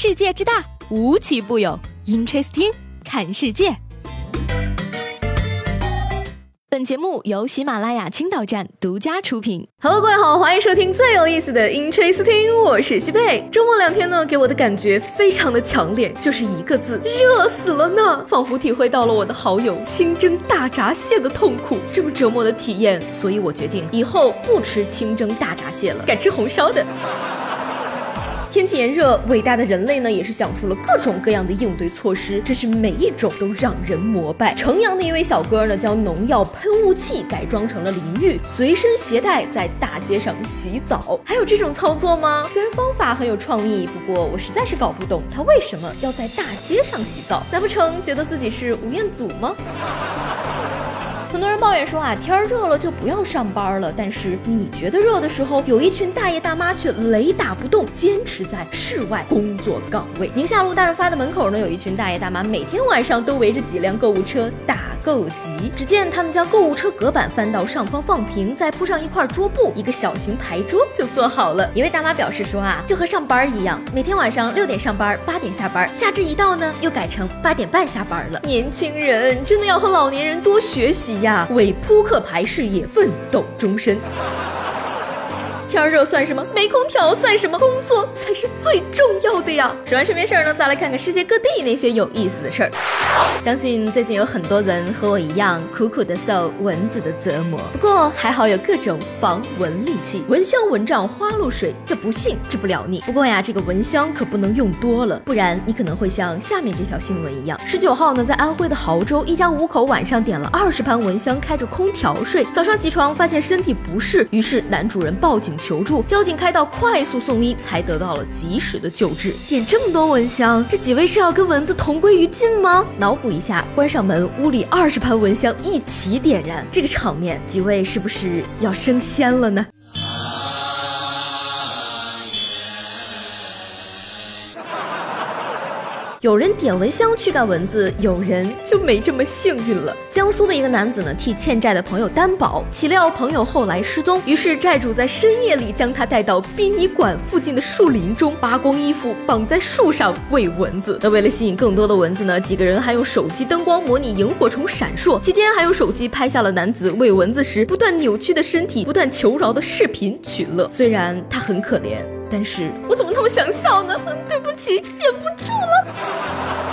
世界之大，无奇不有。Interesting，看世界。本节目由喜马拉雅青岛站独家出品。Hello，各位好，欢迎收听最有意思的 Interesting，我是西贝。周末两天呢，给我的感觉非常的强烈，就是一个字，热死了呢，仿佛体会到了我的好友清蒸大闸蟹的痛苦，这么折磨的体验，所以我决定以后不吃清蒸大闸蟹了，改吃红烧的。天气炎热，伟大的人类呢也是想出了各种各样的应对措施，真是每一种都让人膜拜。城阳的一位小哥呢，将农药喷雾器改装成了淋浴，随身携带在大街上洗澡。还有这种操作吗？虽然方法很有创意，不过我实在是搞不懂他为什么要在大街上洗澡？难不成觉得自己是吴彦祖吗？很多人抱怨说啊，天热了就不要上班了。但是你觉得热的时候，有一群大爷大妈却雷打不动，坚持在室外工作岗位。宁夏路大润发的门口呢，有一群大爷大妈，每天晚上都围着几辆购物车打。够急，只见他们将购物车隔板翻到上方放平，再铺上一块桌布，一个小型牌桌就做好了。一位大妈表示说啊，就和上班一样，每天晚上六点上班，八点下班，夏至一到呢，又改成八点半下班了。年轻人真的要和老年人多学习呀，为扑克牌事业奋斗终身。天热算什么？没空调算什么？工作才是最重要的呀！说完身边事儿呢，再来看看世界各地那些有意思的事儿。相信最近有很多人和我一样，苦苦的受蚊子的折磨。不过还好有各种防蚊利器，蚊香蚊帐花露水，这不信治不了你。不过呀，这个蚊香可不能用多了，不然你可能会像下面这条新闻一样。十九号呢，在安徽的亳州，一家五口晚上点了二十盘蚊香，开着空调睡，早上起床发现身体不适，于是男主人报警。求助，交警开道，快速送医，才得到了及时的救治。点这么多蚊香，这几位是要跟蚊子同归于尽吗？脑补一下，关上门，屋里二十盘蚊香一起点燃，这个场面，几位是不是要升仙了呢？有人点蚊香驱赶蚊子，有人就没这么幸运了。江苏的一个男子呢，替欠债的朋友担保，岂料朋友后来失踪，于是债主在深夜里将他带到殡仪馆附近的树林中，扒光衣服绑在树上喂蚊子。那为了吸引更多的蚊子呢，几个人还用手机灯光模拟萤火虫闪烁，期间还用手机拍下了男子喂蚊子时不断扭曲的身体、不断求饶的视频取乐。虽然他很可怜。但是我怎么那么想笑呢？对不起，忍不住了。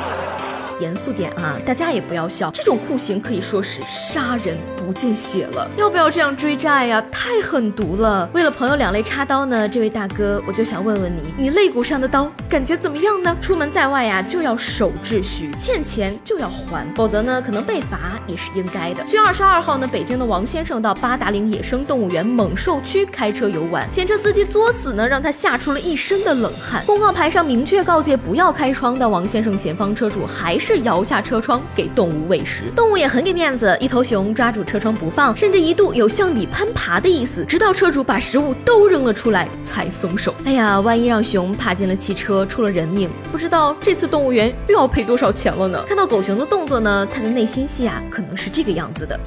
严肃点啊，大家也不要笑，这种酷刑可以说是杀人不见血了。要不要这样追债呀？太狠毒了！为了朋友两肋插刀呢，这位大哥，我就想问问你，你肋骨上的刀感觉怎么样呢？出门在外呀，就要守秩序，欠钱就要还，否则呢，可能被罚也是应该的。七月二十二号呢，北京的王先生到八达岭野生动物园猛兽区开车游玩，前车司机作死呢，让他吓出了一身的冷汗。公告牌上明确告诫不要开窗的王先生前方车主还是。是摇下车窗给动物喂食，动物也很给面子，一头熊抓住车窗不放，甚至一度有向里攀爬的意思，直到车主把食物都扔了出来才松手。哎呀，万一让熊爬进了汽车，出了人命，不知道这次动物园又要赔多少钱了呢？看到狗熊的动作呢，他的内心戏啊，可能是这个样子的：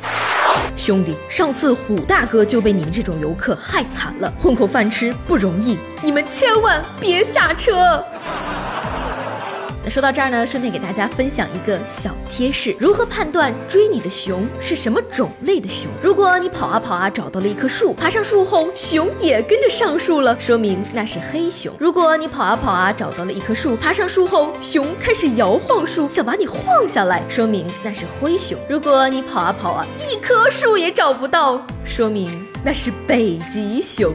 兄弟，上次虎大哥就被你们这种游客害惨了，混口饭吃不容易，你们千万别下车。说到这儿呢，顺便给大家分享一个小贴士：如何判断追你的熊是什么种类的熊？如果你跑啊跑啊找到了一棵树，爬上树后熊也跟着上树了，说明那是黑熊；如果你跑啊跑啊找到了一棵树，爬上树后熊开始摇晃树，想把你晃下来，说明那是灰熊；如果你跑啊跑啊一棵树也找不到，说明那是北极熊。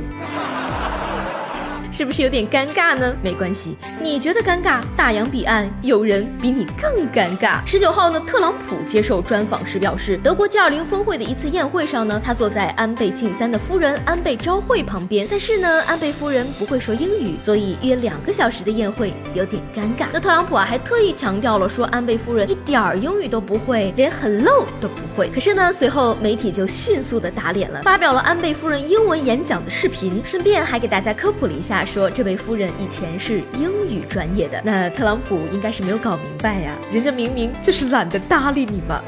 是不是有点尴尬呢？没关系，你觉得尴尬，大洋彼岸有人比你更尴尬。十九号呢，特朗普接受专访时表示，德国 G20 峰会的一次宴会上呢，他坐在安倍晋三的夫人安倍昭惠旁边，但是呢，安倍夫人不会说英语，所以约两个小时的宴会有点尴尬。那特朗普啊，还特意强调了说，安倍夫人一点儿英语都不会，连 hello 都不会。可是呢，随后媒体就迅速的打脸了，发表了安倍夫人英文演讲的视频，顺便还给大家科普了一下。说这位夫人以前是英语专业的，那特朗普应该是没有搞明白呀，人家明明就是懒得搭理你嘛。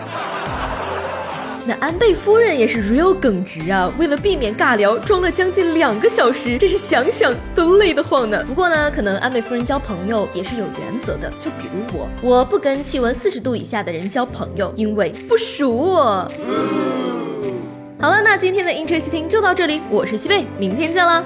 那安倍夫人也是 real 耿直啊，为了避免尬聊，装了将近两个小时，真是想想都累得慌呢。不过呢，可能安倍夫人交朋友也是有原则的，就比如我，我不跟气温四十度以下的人交朋友，因为不熟。好了，那今天的 Interesting 就到这里，我是西贝，明天见了。